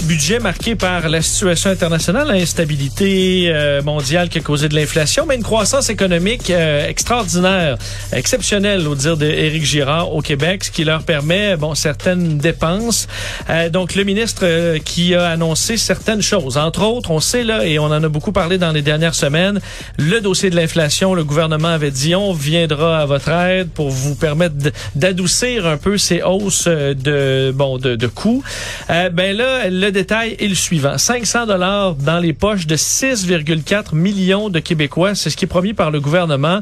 un budget marqué par la situation internationale, l'instabilité euh, mondiale qui a causé de l'inflation, mais une croissance économique euh, extraordinaire, exceptionnelle au dire d'Éric Girard au Québec, ce qui leur permet bon certaines dépenses. Euh, donc le ministre euh, qui a annoncé certaines choses, entre autres, on sait là et on en a beaucoup parlé dans les dernières semaines, le dossier de l'inflation, le gouvernement avait dit on viendra à votre aide pour vous permettre d'adoucir un peu ces hausses euh, de bon de, de coûts. Euh, ben là, le détail est le suivant. 500 dollars dans les poches de 6,4 millions de Québécois, c'est ce qui est promis par le gouvernement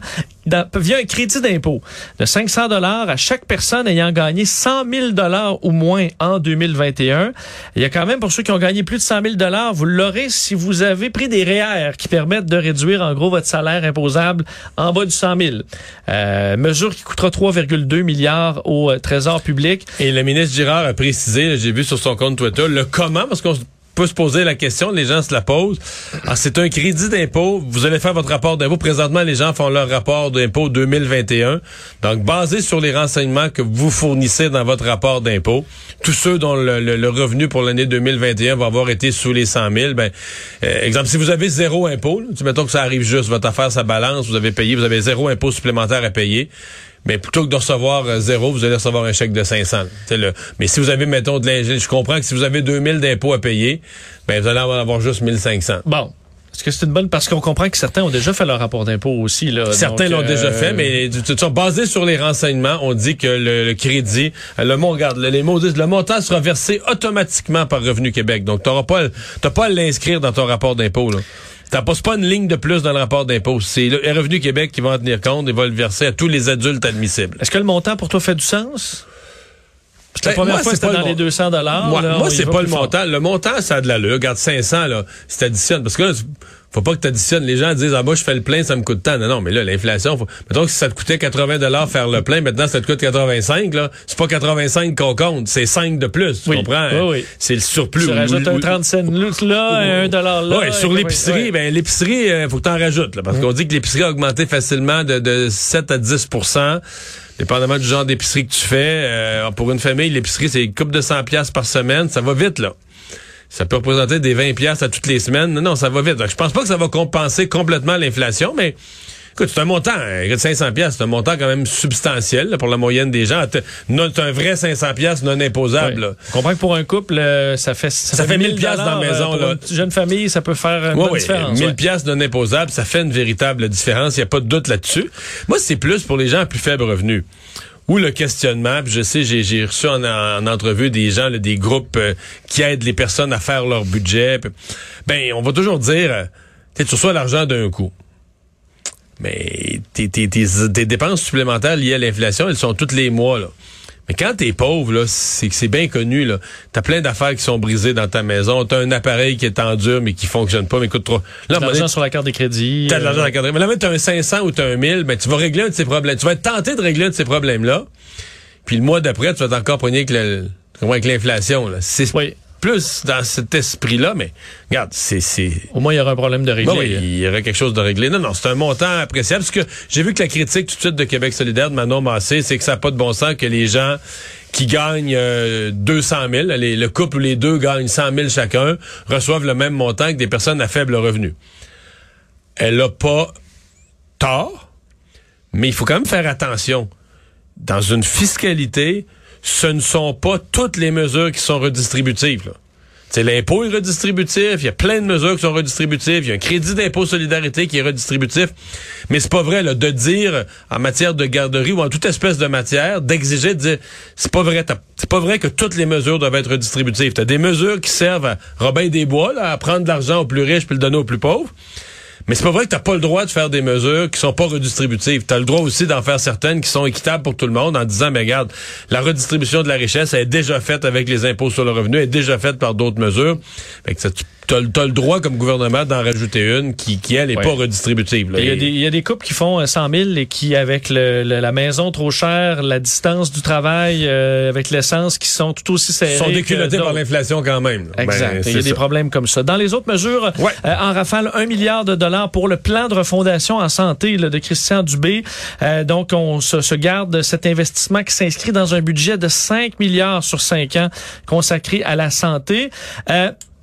via un crédit d'impôt de 500 dollars à chaque personne ayant gagné 100 000 dollars ou moins en 2021. Il y a quand même pour ceux qui ont gagné plus de 100 000 dollars, vous l'aurez si vous avez pris des REER qui permettent de réduire en gros votre salaire imposable en bas du 100 000. Euh, mesure qui coûtera 3,2 milliards au euh, Trésor public. Et le ministre Girard a précisé, j'ai vu sur son compte Twitter, le comment, parce qu'on peut se poser la question, les gens se la posent. Alors, c'est un crédit d'impôt. Vous allez faire votre rapport d'impôt. Présentement, les gens font leur rapport d'impôt 2021. Donc, basé sur les renseignements que vous fournissez dans votre rapport d'impôt, tous ceux dont le, revenu pour l'année 2021 va avoir été sous les 100 000, ben, euh, exemple, si vous avez zéro impôt, là, mettons que ça arrive juste, votre affaire, ça balance, vous avez payé, vous avez zéro impôt supplémentaire à payer, mais plutôt que de recevoir euh, zéro, vous allez recevoir un chèque de 500. C'est le. Mais si vous avez, mettons, de l'ingénierie, je comprends que si vous avez 2000 d'impôts à payer, ben vous allez en avoir juste 1500. Bon. Est-ce que c'est une bonne parce qu'on comprend que certains ont déjà fait leur rapport d'impôt aussi là. Certains l'ont déjà euh, fait, mais de toute façon, basé sur les renseignements, on dit que le, le crédit, euh, le mont, regarde, le- les mots disent, le montant sera versé automatiquement par Revenu Québec. Donc, t'auras pas, t'as pas à l'inscrire dans ton rapport d'impôt, là. C'est pas une ligne de plus dans le rapport d'impôt. C'est le Revenu Québec qui va en tenir compte et va le verser à tous les adultes admissibles. Est-ce que le montant pour toi fait du sens? La Ben, première moi, fois, c'était dans le les mon- 200 dollars. Moi, moi, c'est pas le montant. Le montant, ça a de l'allure. Regarde, 500, là, si t'additionnes. Parce que là, faut pas que t'additionnes. Les gens disent, ah, moi, je fais le plein, ça me coûte tant. Non, non, mais là, l'inflation, faut... mettons que si ça te coûtait 80 dollars faire le plein, maintenant, ça te coûte 85, là. C'est pas 85 qu'on compte, c'est 5 de plus. Tu Oui. comprends? Oui, oui. C'est le surplus. Tu Ou- rajoutes ou- un 30 cents là, un dollar là. Ouais, sur et- l'épicerie, ouais. ben l'épicerie, euh, faut que t'en rajoutes, là, parce qu'on dit que l'épicerie a augmenté facilement de, de 7 à 10 dépendamment du genre d'épicerie que tu fais. Euh, pour une famille, l'épicerie, c'est une coupe de 100 pièces par semaine, ça va vite, là. Ça peut représenter des 20 pièces à toutes les semaines. Non, non, ça va vite. Donc, je pense pas que ça va compenser complètement l'inflation, mais écoute, c'est un montant. hein, écoute, 500 pièces, c'est un montant quand même substantiel là, pour la moyenne des gens. C'est un vrai 500 pièces non imposable. Je comprends que pour un couple, euh, ça fait Ça fait 1000 piastres dans la dollars, maison, euh, pour là. Une jeune famille, ça peut faire une bonne ouais, différence. 1000 ouais. pièces non imposables, ça fait une véritable différence. Il n'y a pas de doute là-dessus. Moi, c'est plus pour les gens à plus faible revenu. Ou le questionnement, puis je sais, j'ai reçu en, en entrevue des gens, là, des groupes euh, qui aident les personnes à faire leur budget. puis, Ben, on va toujours dire, euh, tu reçois l'argent d'un coup. Mais tes, tes, tes, tes dépenses supplémentaires liées à l'inflation, elles sont tous les mois. Là. Mais quand t'es pauvre, là, c'est que c'est bien connu. Là. T'as plein d'affaires qui sont brisées dans ta maison. T'as un appareil qui est en dur mais qui fonctionne pas, mais coûte trop. Là, un De l'argent donné, sur la carte de crédit. T'as de l'argent euh, à la carte. Mais là, t'as un 500 ou t'as un 1000, ben, tu vas régler un de ces problèmes. Tu vas être tenté de régler un de ces problèmes-là. Puis le mois d'après, tu vas être encore pogné avec le- avec l'inflation. là. C'est Oui. Plus dans cet esprit-là, mais regarde, c'est... c'est Au moins, il y aura un problème de régler. Bon, oui, il y aurait quelque chose de réglé. Non, non, c'est un montant appréciable. Parce que j'ai vu que la critique tout de suite de Québec solidaire de Manon Massé, c'est que ça n'a pas de bon sens que les gens qui gagnent euh, 200 000, les- le couple où les deux gagnent 100 000 chacun, reçoivent le même montant que des personnes à faible revenu. Elle a pas tort, Mais il faut quand même faire attention. Dans une fiscalité, ce ne sont pas toutes les mesures qui sont redistributives. C'est l'impôt est redistributif, il y a plein de mesures qui sont redistributives, il y a un crédit d'impôt solidarité qui est redistributif, mais c'est pas vrai là, de dire en matière de garderie ou en toute espèce de matière, d'exiger de dire c'est pas vrai, c'est pas vrai que toutes les mesures doivent être redistributives. T'as des mesures qui servent à Robin des Bois, à prendre de l'argent aux plus riches puis le donner aux plus pauvres. Mais c'est pas vrai que t'as pas le droit de faire des mesures qui sont pas redistributives. T'as le droit aussi d'en faire certaines qui sont équitables pour tout le monde en disant, mais regarde, la redistribution de la richesse est déjà faite avec les impôts sur le revenu, est déjà faite par d'autres mesures. Fait as, le droit comme gouvernement d'en rajouter une qui, qui elle, n'est pas redistributive. Il y, y, a des couples qui font 100 euh, 000 et qui, avec le, la maison trop chère, la distance du travail, euh, avec l'essence, qui sont tout aussi serrés. sont déculottés par l'inflation quand même. Exact. Ben, il y a des problèmes comme ça. Dans les autres mesures, euh, en rafale, un milliard de dollars pour le plan de refondation en santé là, de Christian Dubé. donc, on se, se, garde cet investissement qui s'inscrit dans un budget de 5 milliards sur 5 ans consacré à la santé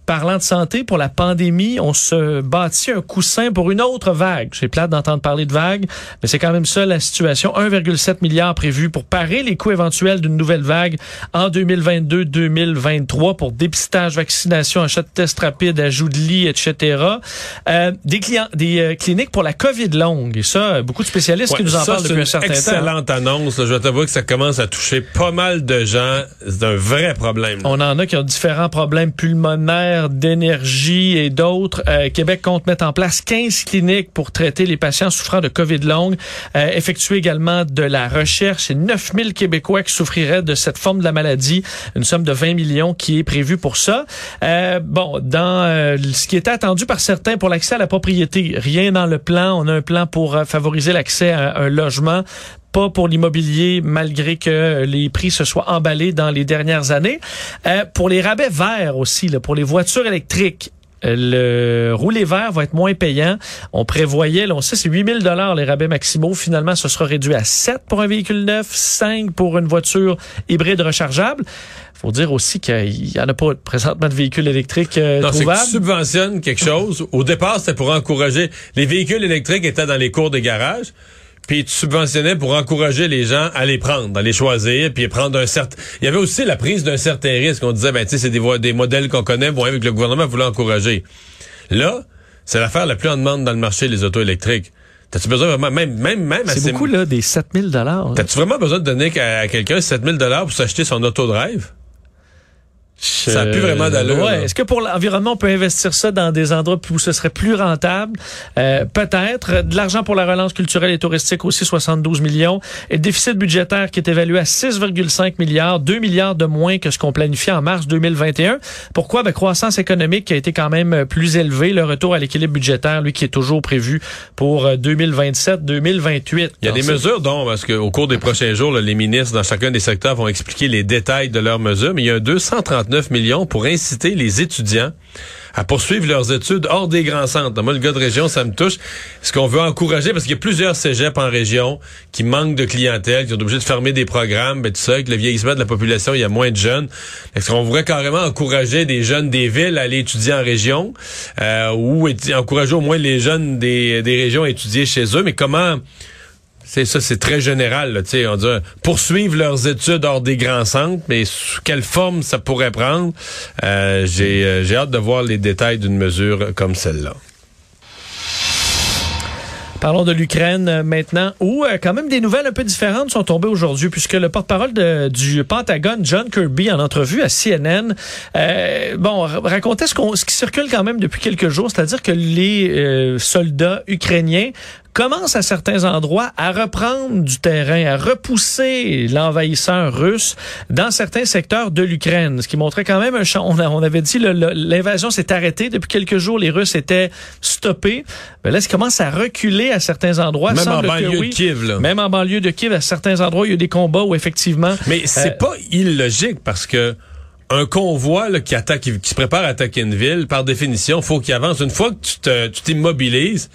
parlant de santé, pour la pandémie, on se bâtit un coussin pour une autre vague. J'ai plate d'entendre parler de vague, mais c'est quand même ça la situation. 1,7 milliard prévu pour parer les coûts éventuels d'une nouvelle vague en 2022-2023 pour dépistage, vaccination, achat de tests rapides, ajout de lits, etc. Euh, des clients, des euh, cliniques pour la COVID longue. Et ça, beaucoup de spécialistes qui nous en parlent depuis un certain temps. Excellente annonce. je vais t'avouer que ça commence à toucher pas mal de gens. C'est un vrai problème. On en a qui ont différents problèmes pulmonaires d'énergie et d'autres. Euh, Québec compte mettre en place 15 cliniques pour traiter les patients souffrant de COVID longue, euh, effectuer également de la recherche. Et 9000 Québécois qui souffriraient de cette forme de la maladie. Une somme de 20 millions qui est prévue pour ça. Euh, bon, dans euh, ce qui était attendu par certains pour l'accès à la propriété, rien dans le plan. On a un plan pour euh, favoriser l'accès à un logement pas pour l'immobilier, malgré que les prix se soient emballés dans les dernières années. Euh, pour les rabais verts aussi, là, pour les voitures électriques, euh, le rouler vert va être moins payant. On prévoyait, là, on sait, c'est 8000 dollars les rabais maximaux. Finalement, ce sera réduit à 7 pour un véhicule neuf, 5 pour une voiture hybride rechargeable. faut dire aussi qu'il y en a pas présentement de véhicules électriques euh, non, trouvables. Tu subventionnes quelque chose. Au départ, c'était pour encourager. Les véhicules électriques étaient dans les cours des garages puis tu subventionnais pour encourager les gens à les prendre, à les choisir, puis prendre un certain... Il y avait aussi la prise d'un certain risque. On disait, ben tu sais, c'est des, des modèles qu'on connaît, bon, avec le gouvernement voulait encourager. Là, c'est l'affaire la plus en demande dans le marché, les autos électriques. T'as-tu besoin vraiment, même, même, même C'est beaucoup, là, des 7000 dollars. T'as-tu vraiment besoin de donner à, quelqu'un 7000 dollars pour s'acheter son auto-drive? Ça n'a plus vraiment d'allure. Ouais. Est-ce que pour l'environnement, on peut investir ça dans des endroits où ce serait plus rentable? Euh, Peut-être. De l'argent pour la relance culturelle et touristique aussi, 72 millions. Et déficit budgétaire qui est évalué à 6,5 milliards, 2 milliards de moins que ce qu'on planifiait en mars 2021. Pourquoi? Ben, croissance économique qui a été quand même plus élevée. Le retour à l'équilibre budgétaire, lui, qui est toujours prévu pour 2027-2028. Euh, Il y a des mesures dont, parce qu'au cours des prochains jours, les ministres dans chacun des secteurs vont expliquer les détails de leurs mesures, mais il y a un 230 9 millions pour inciter les étudiants à poursuivre leurs études hors des grands centres. Moi, le gars de région, ça me touche. Ce qu'on veut encourager, parce qu'il y a plusieurs cégeps en région qui manquent de clientèle, qui sont obligés de fermer des programmes, ben, tout ça, avec le vieillissement de la population, il y a moins de jeunes. Est-ce qu'on voudrait carrément encourager des jeunes des villes à aller étudier en région, euh, ou encourager au moins les jeunes des, des régions à étudier chez eux, mais comment c'est ça, c'est très général. Là, on dit poursuivre leurs études hors des grands centres, mais sous quelle forme ça pourrait prendre? Euh, J'ai euh, hâte de voir les détails d'une mesure comme celle-là. Parlons de l'Ukraine euh, maintenant, où euh, quand même des nouvelles un peu différentes sont tombées aujourd'hui, puisque le porte-parole du Pentagone, John Kirby, en entrevue à CNN, bon, racontait ce qui circule quand même depuis quelques jours, c'est-à-dire que les soldats ukrainiens commence à certains endroits à reprendre du terrain, à repousser l'envahisseur russe dans certains secteurs de l'Ukraine, ce qui montrait quand même un champ. On, avait dit l'invasion s'est arrêtée depuis quelques jours, les Russes étaient stoppés. Mais là, ils commencent à reculer à certains endroits. Même en banlieue de Kiev, là. Même en banlieue de Kiev, à certains endroits, il y a des combats où effectivement. Mais c'est euh, pas illogique parce que un convoi là, qui attaque, qui, se prépare à attaquer une ville, par définition, faut qu'il avance. Une fois que tu t'immobilises,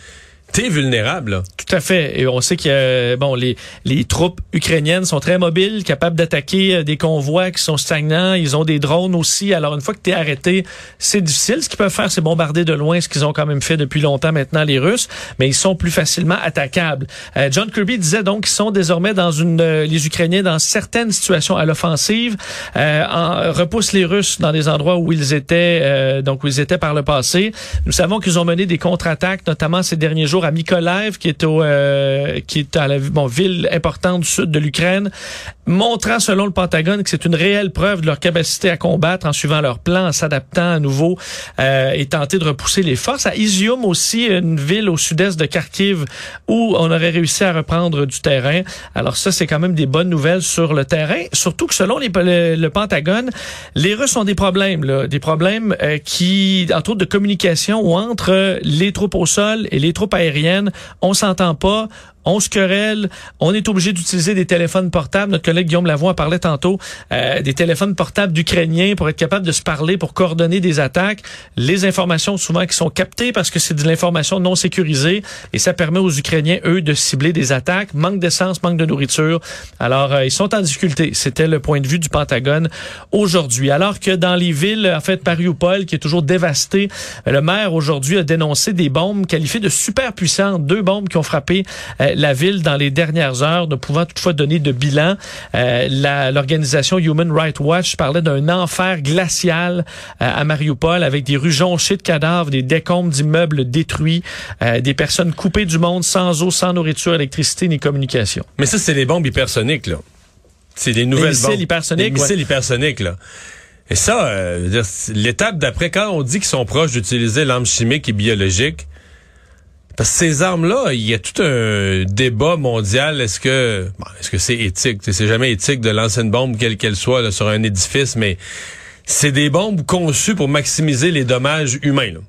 t'es vulnérable. Là. Tout à fait. Et on sait que bon, les, les troupes ukrainiennes sont très mobiles, capables d'attaquer euh, des convois qui sont stagnants. Ils ont des drones aussi. Alors, une fois que tu es arrêté, c'est difficile. Ce qu'ils peuvent faire, c'est bombarder de loin, ce qu'ils ont quand même fait depuis longtemps maintenant, les Russes. Mais ils sont plus facilement attaquables. Euh, John Kirby disait donc qu'ils sont désormais dans une... Euh, les Ukrainiens dans certaines situations à l'offensive. Euh, repoussent les Russes dans des endroits où ils étaient, donc où ils étaient par le passé. Nous savons qu'ils ont mené des contre-attaques, notamment ces derniers jours à Mykolaiv, qui est au, euh, qui est à la bon, ville importante du sud de l'Ukraine, montrant selon le Pentagone que c'est une réelle preuve de leur capacité à combattre en suivant leur plan, en s'adaptant à nouveau euh, et tenter de repousser les forces. À Izium aussi, une ville au sud-est de Kharkiv où on aurait réussi à reprendre du terrain. Alors ça, c'est quand même des bonnes nouvelles sur le terrain, surtout que selon les, le, Pentagone, les Russes ont des problèmes, là, des problèmes euh, qui, entre autres de communication ou entre les troupes au sol et les troupes aériennes. On s'entend pas on se querelle, on est obligé d'utiliser des téléphones portables. Notre collègue Guillaume Lavoie parlait tantôt euh, des téléphones portables d'Ukrainiens pour être capable de se parler, pour coordonner des attaques. Les informations souvent qui sont captées parce que c'est de l'information non sécurisée et ça permet aux Ukrainiens, eux, de cibler des attaques. Manque d'essence, manque de nourriture. Alors, euh, ils sont en difficulté. C'était le point de vue du Pentagone aujourd'hui. Alors que dans les villes, en fait, Mariupol, qui est toujours dévasté, le maire aujourd'hui a dénoncé des bombes qualifiées de super puissantes. Deux bombes qui ont frappé euh, la ville dans les dernières heures, ne pouvant toutefois donner de bilan. Euh, L'organisation Human Rights Watch parlait d'un enfer glacial euh, à Mariupol avec des rues jonchées de cadavres, des décombres d'immeubles détruits, euh, des personnes coupées du monde sans eau, sans nourriture, électricité ni communication. Mais ça, c'est les bombes hypersoniques, là. C'est des nouvelles missiles hypersoniques. Des missiles hypersoniques, là. Et ça, euh, l'étape d'après, quand on dit qu'ils sont proches d'utiliser l'arme chimique et biologique, parce que ces armes-là, il y a tout un débat mondial. Est-ce que est-ce que c'est éthique? C'est jamais éthique de lancer une bombe, quelle qu'elle soit, sur un édifice, mais c'est des bombes conçues pour maximiser les dommages humains. Là.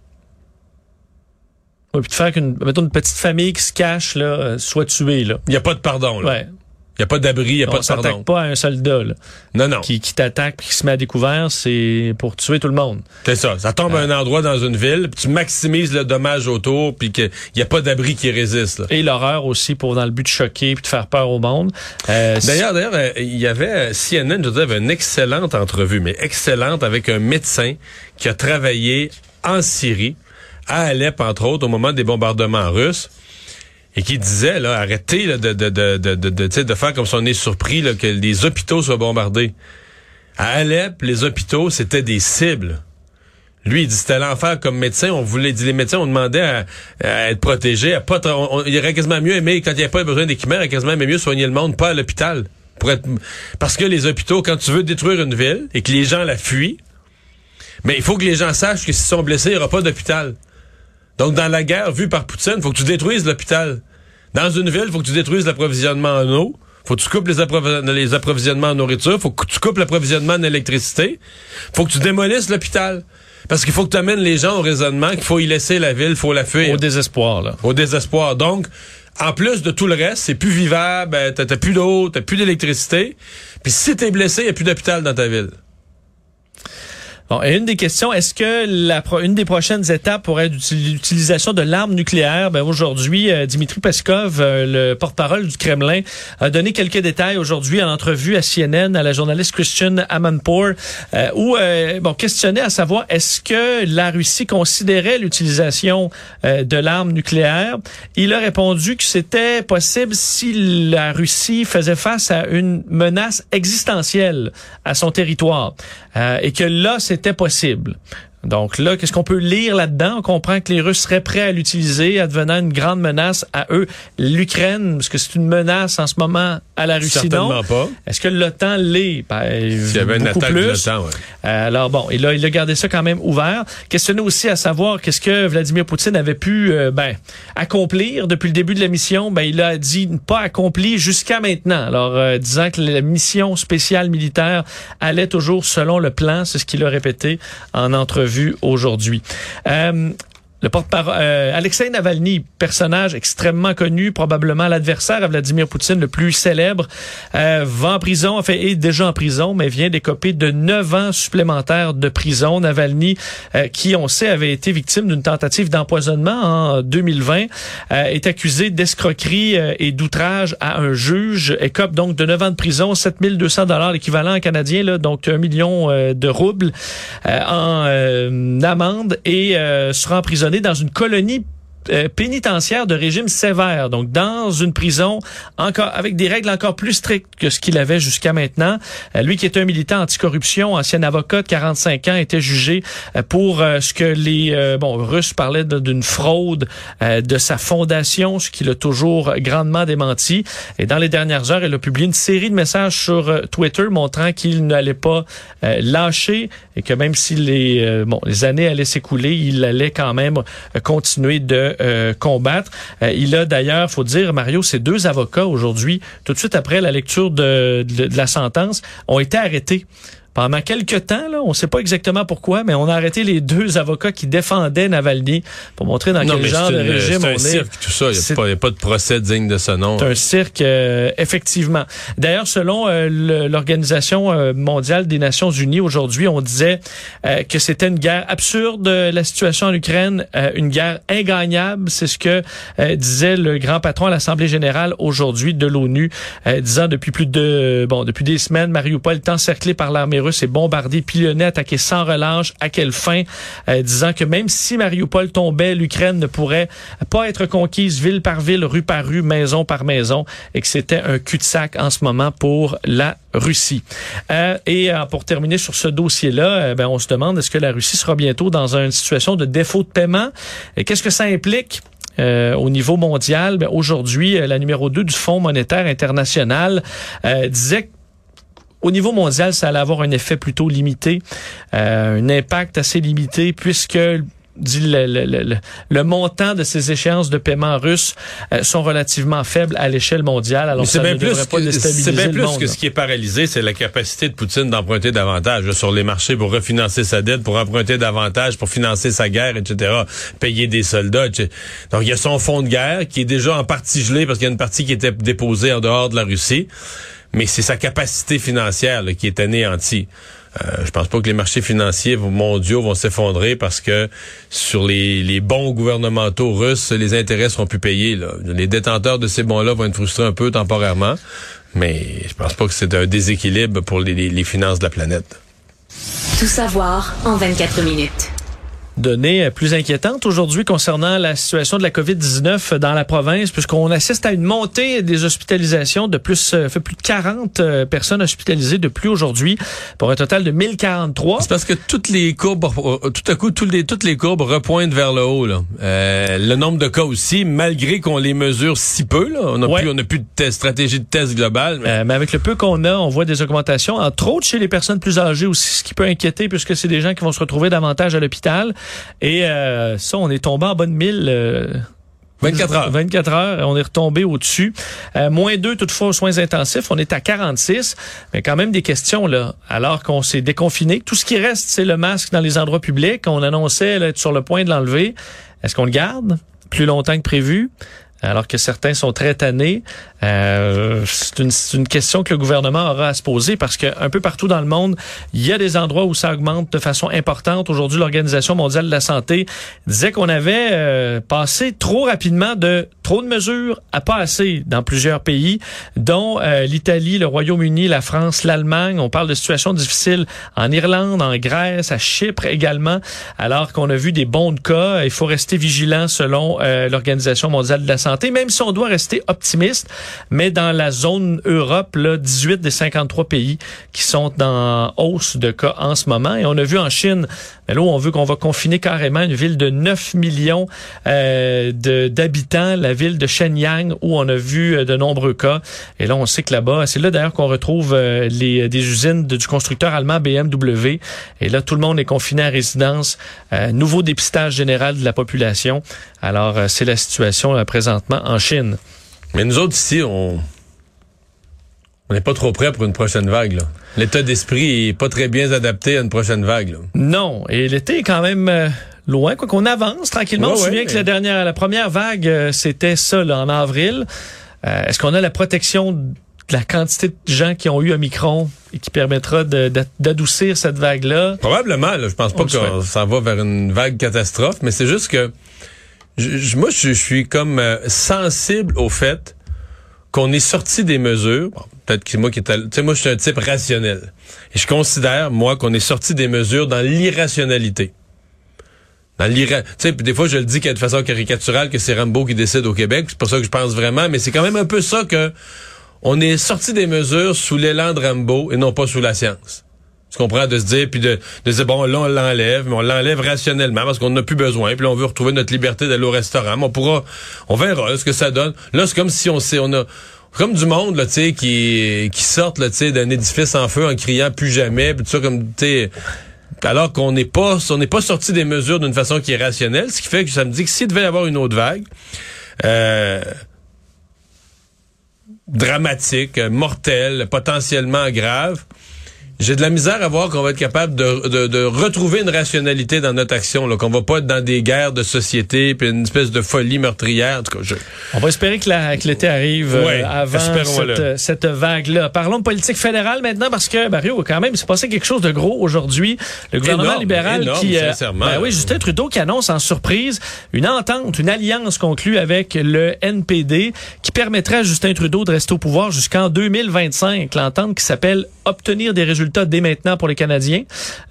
Oui, puis de faire qu'une mettons une petite famille qui se cache là, euh, soit tuée. Là. Il n'y a pas de pardon. Là. Ouais. Il n'y a pas d'abri, il n'y a pas de pardon. On s'attaque pas à un soldat. Là, non, non. Qui, qui t'attaque puis qui se met à découvert, c'est pour tuer tout le monde. C'est ça. Ça tombe à un endroit dans une ville, puis tu maximises le dommage autour, puis qu'il n'y a pas d'abri qui résiste. Là. Et l'horreur aussi, pour dans le but de choquer puis de faire peur au monde. Euh, d'ailleurs, d'ailleurs, euh, il y avait euh, CNN, je veux avait une excellente entrevue, mais excellente, avec un médecin qui a travaillé en Syrie, à Alep, entre autres, au moment des bombardements russes et qui disait là, arrêtez là, de, de, de, de, de, faire comme si on est surpris là, que les hôpitaux soient bombardés. À Alep, les hôpitaux, c'était des cibles. Lui, il dit c'était l'enfer comme médecin. On voulait dire les médecins, on demandait à, être protégés, à pas. il aurait quasiment mieux aimé quand il n'y avait pas besoin d'équipement, il aurait quasiment mieux soigner le monde, pas à l'hôpital. Parce que les hôpitaux, quand tu veux détruire une ville et que les gens la fuient, mais il faut que les gens sachent que s'ils sont blessés, il n'y aura pas d'hôpital. Donc, dans la guerre vue par Poutine, faut que tu détruises l'hôpital. Dans une ville, faut que tu détruises l'approvisionnement en eau. Faut que tu coupes les, approvisionnements en nourriture. Faut que tu coupes l'approvisionnement en électricité. Faut que tu démolisses l'hôpital. Parce qu'il faut que tu amènes les gens au raisonnement qu'il faut y laisser la ville, faut la fuir. Au désespoir, là. Au désespoir. Donc, en plus de tout le reste, c'est plus vivable, ben, t'as plus d'eau, t'as plus d'électricité. Puis si t'es blessé, il n'y a plus d'hôpital dans ta ville. Bon, et une des questions, est-ce que la une des prochaines étapes pourrait être l'utilisation de l'arme nucléaire? Ben aujourd'hui, euh, Dimitri Peskov, euh, le porte-parole du Kremlin, a donné quelques détails aujourd'hui en entrevue à CNN à la journaliste Christian Amanpour, euh, où bon questionnait à savoir est-ce que la Russie considérait l'utilisation de l'arme nucléaire? Il a répondu que c'était possible si la Russie faisait face à une menace existentielle à son territoire et que là c'était possible. Donc là, qu'est-ce qu'on peut lire là-dedans? On comprend que les Russes seraient prêts à l'utiliser, advenant une grande menace à eux. L'Ukraine, parce que c'est une menace en ce moment à la Russie, Certainement pas. Est-ce que l'OTAN l'est? Ben, S'il y avait une attaque plus. de l'OTAN, ouais. Euh, alors bon, il a, il a gardé ça quand même ouvert. Questionné aussi à savoir qu'est-ce que Vladimir Poutine avait pu euh, ben, accomplir depuis le début de la mission? Ben, il a dit pas accompli jusqu'à maintenant. Alors, euh, disant que la mission spéciale militaire allait toujours selon le plan, c'est ce qu'il a répété en entrevue aujourd'hui. Euh, le porte-parole, euh, Alexei Navalny, personnage extrêmement connu, probablement l'adversaire à Vladimir Poutine le plus célèbre, euh, va en prison, en fait, est déjà en prison, mais vient d'écoper de neuf ans supplémentaires de prison. Navalny, euh, qui, on sait, avait été victime d'une tentative d'empoisonnement en 2020, euh, est accusé d'escroquerie et d'outrage à un juge, écope donc de neuf ans de prison, 7200 dollars, l'équivalent canadien, là, donc un million de roubles en amende et sera emprisonné dans une colonie euh, pénitentiaire de régime sévère, donc dans une prison encore avec des règles encore plus strictes que ce qu'il avait jusqu'à maintenant. Euh, lui qui est un militant anticorruption, ancien avocat de 45 ans, était jugé euh, pour ce que les bon Russes parlaient d'une fraude de sa fondation, ce qu'il a toujours grandement démenti. Et dans les dernières heures, il a publié une série de messages sur Twitter montrant qu'il n'allait pas lâcher et que même si les bon les années allaient s'écouler, il allait quand même continuer de euh, combattre. Euh, il a d'ailleurs, faut dire, Mario, ces deux avocats aujourd'hui, tout de suite après la lecture de la sentence, ont été arrêtés pendant quelques temps, là, on ne sait pas exactement pourquoi, mais on a arrêté les deux avocats qui défendaient Navalny pour montrer dans quel genre de régime on est. C'est un cirque, tout ça. Il n'y a, pas de procès digne de ce nom. C'est un cirque, euh, effectivement. D'ailleurs, selon euh, l'Organisation euh, mondiale des Nations unies, aujourd'hui, on disait que c'était une guerre absurde, la situation en Ukraine, une guerre ingagnable. C'est ce que disait le grand patron à l'Assemblée générale aujourd'hui de l'ONU, disant depuis plus de, bon, depuis des semaines, Mariupol est encerclé par l'armée russe est bombardé, pilonné, attaqué sans relâche. À quelle fin? Euh, disant que même si Mariupol tombait, l'Ukraine ne pourrait pas être conquise ville par ville, rue par rue, maison par maison, et que c'était un cul-de-sac en ce moment pour la Russie. Euh, et euh, pour terminer sur ce dossier-là, ben, on se demande est-ce que la Russie sera bientôt dans une situation de défaut de paiement? Et qu'est-ce que ça implique? au niveau mondial, ben, aujourd'hui, la numéro 2 du Fonds monétaire international disait que au niveau mondial, ça allait avoir un effet plutôt limité, euh, un impact assez limité, puisque dit le, le, le, montant de ces échéances de paiement russes euh, sont relativement faibles à l'échelle mondiale. Alors c'est bien, plus que, c'est bien plus que ce qui est paralysé, c'est la capacité de Poutine d'emprunter davantage sur les marchés pour refinancer sa dette, pour emprunter davantage, pour financer sa guerre, etc., payer des soldats. Etc. Donc il y a son fonds de guerre qui est déjà en partie gelé parce qu'il y a une partie qui était déposée en dehors de la Russie mais c'est sa capacité financière qui est anéantie. Euh, je pense pas que les marchés financiers mondiaux vont s'effondrer parce que sur les, les, bons gouvernementaux russes, les intérêts seront plus payés. Là. Les détenteurs de ces bons-là vont être frustrés un peu temporairement, mais je pense pas que c'est un déséquilibre pour les, les finances de la planète. Tout savoir en 24 minutes données plus inquiétantes aujourd'hui concernant la situation de la COVID-19 dans la province, puisqu'on assiste à une montée des hospitalisations de plus, euh, fait plus de 40 euh, personnes hospitalisées de plus aujourd'hui, pour un total de 1043. C'est parce que toutes les courbes, euh, tout à coup, toutes les, toutes les courbes repointent vers le haut. Là. le nombre de cas aussi, malgré qu'on les mesure si peu, là, on n'a plus, on a plus de stratégie de test globale. Mais... mais avec le peu qu'on a, on voit des augmentations, entre autres chez les personnes plus âgées aussi, ce qui peut inquiéter, puisque c'est des gens qui vont se retrouver davantage à l'hôpital. Et euh, ça, on est tombé en bas de 1000. 24 heures. 24 heures, on est retombé au-dessus. Euh, moins 2 toutefois aux soins intensifs, on est à 46, mais quand même des questions là. Alors qu'on s'est déconfiné, tout ce qui reste, c'est le masque dans les endroits publics. On annonçait être sur le point de l'enlever. Est-ce qu'on le garde? Plus longtemps que prévu? Alors que certains sont très tannés. Euh, c'est une, une, question que le gouvernement aura à se poser parce qu'un peu partout dans le monde, il y a des endroits où ça augmente de façon importante. Aujourd'hui, l'Organisation mondiale de la santé disait qu'on avait euh, passé trop rapidement de trop de mesures à pas assez dans plusieurs pays, dont euh, l'Italie, le Royaume-Uni, la France, l'Allemagne. On parle de situations difficiles en Irlande, en Grèce, à Chypre également, alors qu'on a vu des bons cas. Il faut rester vigilant selon euh, l'Organisation mondiale de la santé, même si on doit rester optimiste. Mais dans la zone Europe, là, 18 des 53 pays qui sont en hausse de cas en ce moment. Et on a vu en Chine, là où on veut qu'on va confiner carrément une ville de 9 millions euh, d'habitants, la ville de Shenyang, où on a vu euh, de nombreux cas. Et là, on sait que là-bas, c'est là d'ailleurs qu'on retrouve euh, les, des usines du constructeur allemand BMW. Et là, tout le monde est confiné à résidence. Euh, nouveau dépistage général de la population. Alors, c'est la situation présentement en Chine. Mais nous autres ici, on on n'est pas trop prêt pour une prochaine vague. L'état d'esprit est pas très bien adapté à une prochaine vague. Non, et l'été est quand même loin, quoi qu'on avance tranquillement. Ouais, On se ouais, souvient que mais- la dernière, la première vague, euh, c'était ça, là, en avril. Euh, Est-ce qu'on a la protection de la quantité de gens qui ont eu Omicron et qui permettra d'adoucir cette vague-là? Probablement, là, je pense pas qu'on s'en va vers une vague catastrophe, mais c'est juste que je- je- moi, je, je suis comme euh, sensible au fait qu'on est sorti des mesures. Bon, Peut-être que c'est moi qui. Tu sais, moi, je suis un type rationnel. Et je considère, moi, qu'on est sorti des mesures dans l'irrationalité. Dans l'ira... Tu sais, des fois, je le dis de façon caricaturale que c'est Rambo qui décide au Québec. C'est pas ça que je pense vraiment, mais c'est quand même un peu ça que on est sorti des mesures sous l'élan de Rambo et non pas sous la science. Tu comprends? De se dire, puis de, de se dire, bon, là, on l'enlève, mais on l'enlève rationnellement parce qu'on n'a plus besoin, puis on veut retrouver notre liberté d'aller au restaurant. Mais on pourra, on verra ce que ça donne. Là, c'est comme si on sait, on a, comme du monde, là, tu sais, qui, qui sortent, là, tu sais, d'un édifice en feu en criant plus jamais, puis tout ça, comme, tu sais, alors qu'on n'est pas, on n'est pas sorti des mesures d'une façon qui est rationnelle, ce qui fait que ça me dit que s'il devait y avoir une autre vague, euh, dramatique, mortelle, potentiellement grave, j'ai de la misère à voir qu'on va être capable de, de, de retrouver une rationalité dans notre action, qu'on va pas être dans des guerres de société, puis une espèce de folie meurtrière. En tout cas, je, On va espérer que l'été arrive euh, avant cette, euh, cette vague-là. Parlons de politique fédérale maintenant parce que, Mario, quand même, il s'est passé quelque chose de gros aujourd'hui. Le gouvernement Énorme, libéral énorme, qui... sincèrement. ben oui, Justin Trudeau qui annonce en surprise une entente, une alliance conclue avec le NPD qui permettrait à Justin Trudeau de rester au pouvoir jusqu'en 2025. L'entente qui s'appelle Obtenir des résultats dès maintenant pour les Canadiens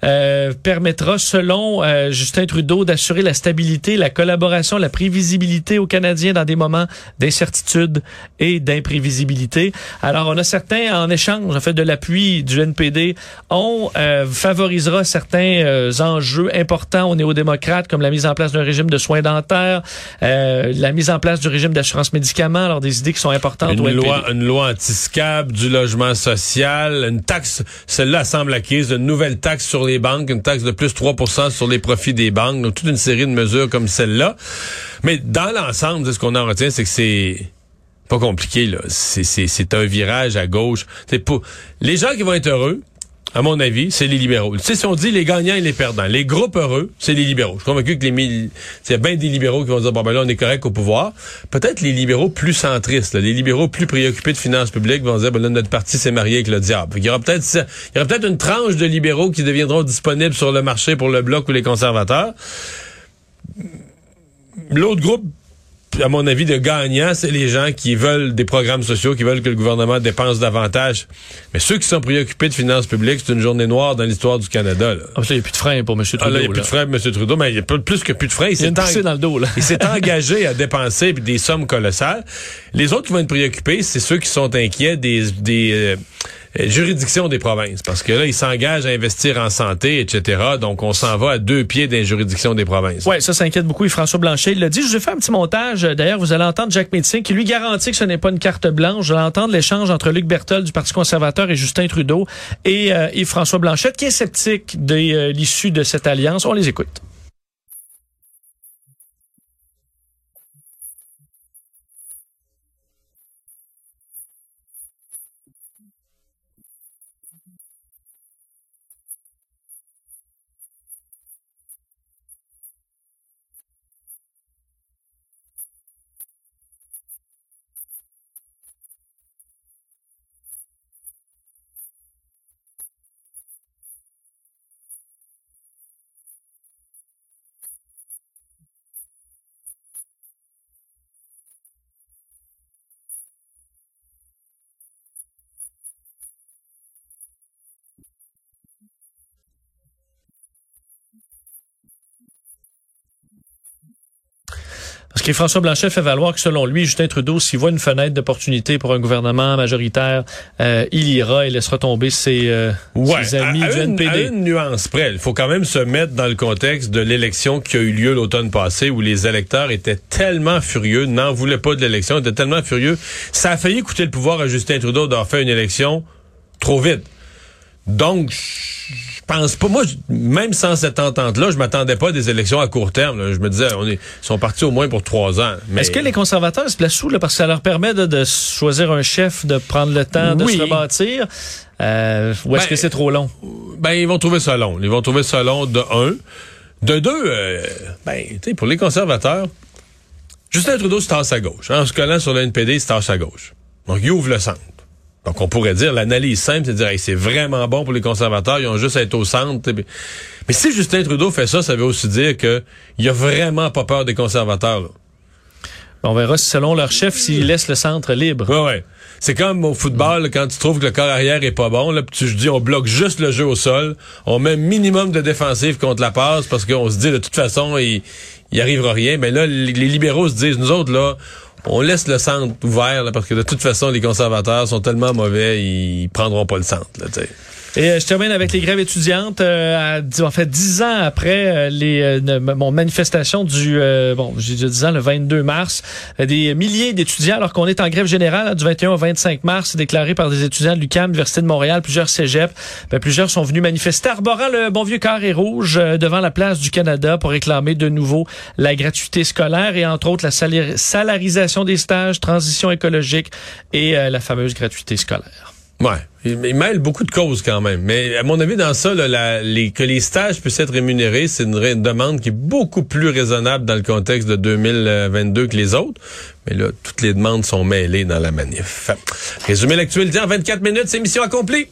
euh, permettra, selon euh, Justin Trudeau, d'assurer la stabilité, la collaboration, la prévisibilité aux Canadiens dans des moments d'incertitude et d'imprévisibilité. Alors, on a certains, en échange, en fait, de l'appui du NPD, on euh, favorisera certains euh, enjeux importants aux néo-démocrates, comme la mise en place d'un régime de soins dentaires, euh, la mise en place du régime d'assurance médicaments, alors des idées qui sont importantes au une NPD. loi, une loi anti-scab, du logement social, une taxe, celle-là semble acquise, une nouvelle taxe sur les banques, une taxe de plus 3 sur les profits des banques, donc toute une série de mesures comme celle-là. Mais dans l'ensemble, ce qu'on en retient, c'est que c'est pas compliqué, là. C'est, un virage à gauche. C'est pour, les gens qui vont être heureux, à mon avis, c'est les libéraux. Tu sais, si on dit les gagnants et les perdants, les groupes heureux, c'est les libéraux. Je suis convaincu que les mille, a bien des libéraux qui vont dire, bon, ben là, on est correct au pouvoir. Peut-être les libéraux plus centristes, là, les libéraux plus préoccupés de finances publiques vont dire, ben là, notre parti s'est marié avec le diable. Y aura peut-être, il y aura peut-être une tranche de libéraux qui deviendront disponibles sur le marché pour le bloc ou les conservateurs. L'autre groupe, à mon avis, de gagnants, c'est les gens qui veulent des programmes sociaux, qui veulent que le gouvernement dépense davantage. Mais ceux qui sont préoccupés de finances publiques, c'est une journée noire dans l'histoire du Canada. Là. Ah, il n'y a plus de frein pour M. Trudeau. Ah, là, il n'y a plus de frais, M. Trudeau, mais il y a plus que plus de frais. Il s'est poussée en- dans le dos, là. il s'est engagé à dépenser des sommes colossales. Les autres qui vont être préoccupés, c'est ceux qui sont inquiets des, des euh, euh, juridictions des provinces. Parce que là, ils s'engagent à investir en santé, etc. Donc, on s'en va à deux pieds des juridictions des provinces. Oui, ça s'inquiète beaucoup. Et François Blanchet il l'a dit. Je vous ai un petit montage. D'ailleurs, vous allez entendre Jacques Médecin qui lui garantit que ce n'est pas une carte blanche. Vous allez entendre l'échange entre Luc Berthold du Parti conservateur et Justin Trudeau et, euh, et François Blanchette qui est sceptique de euh, l'issue de cette alliance. On les écoute. Parce que François Blanchet fait valoir que selon lui, Justin Trudeau, s'il voit une fenêtre d'opportunité pour un gouvernement majoritaire, euh, il ira et laissera tomber ses, euh, Ouais, ses amis à, à du une, NPD. à une nuance près. Il faut quand même se mettre dans le contexte de l'élection qui a eu lieu l'automne passé où les électeurs étaient tellement furieux, n'en voulaient pas de l'élection, étaient tellement furieux. Ça a failli coûter le pouvoir à Justin Trudeau d'avoir fait une élection trop vite. Donc, je pense pas. Moi, même sans cette entente-là, je m'attendais pas à des élections à court terme. là. Je me disais, on est, ils sont partis au moins pour trois ans. Mais Est-ce que les conservateurs se placent sous, là, parce que ça leur permet de, de choisir un chef, de prendre le temps de se rebâtir? Euh, ou est-ce Ben, que c'est trop long? Ben, ils vont trouver ça long. Ils vont trouver ça long de un. De deux, euh, ben, tu sais, pour les conservateurs, Justin Trudeau se tasse à gauche. Hein, en se collant sur le NPD, il se tasse à gauche. Donc, il ouvre le centre. Donc, on pourrait dire, l'analyse simple, c'est de dire, hey, c'est vraiment bon pour les conservateurs, ils ont juste à être au centre. Mais si Justin Trudeau fait ça, ça veut aussi dire que il a vraiment pas peur des conservateurs. Là. On verra selon leur chef s'ils laissent le centre libre. Ouais, ouais. C'est comme au football, quand tu trouves que le corps arrière est pas bon, là, tu dis on bloque juste le jeu au sol, on met un minimum de défensive contre la passe parce qu'on se dit de toute façon il, il arrivera rien. Mais là, les, libéraux se disent nous autres là, on laisse le centre ouvert parce que de toute façon les conservateurs sont tellement mauvais, ils prendront pas le centre. Là, et euh, je termine avec les grèves étudiantes. Euh, à, en fait, dix ans après euh, les mon manifestation du bon, j'ai dit ans le 22 mars, des milliers d'étudiants, alors qu'on est en grève générale hein, du 21 au 25 mars, déclaré par des étudiants de l'UQAM, Université de Montréal, plusieurs cégeps. Ben, plusieurs sont venus manifester arborant le bon vieux carré rouge devant la place du Canada pour réclamer de nouveau la gratuité scolaire et entre autres la salarisation des stages, transition écologique et la fameuse gratuité scolaire. Ouais. Il, mêle beaucoup de causes quand même. Mais à mon avis, dans ça, les, que les stages puissent être rémunérés, c'est une, demande qui est beaucoup plus raisonnable dans le contexte de 2022 que les autres. Mais là, toutes les demandes sont mêlées dans la manif. Résumer l'actualité en 24 minutes, c'est mission accomplie.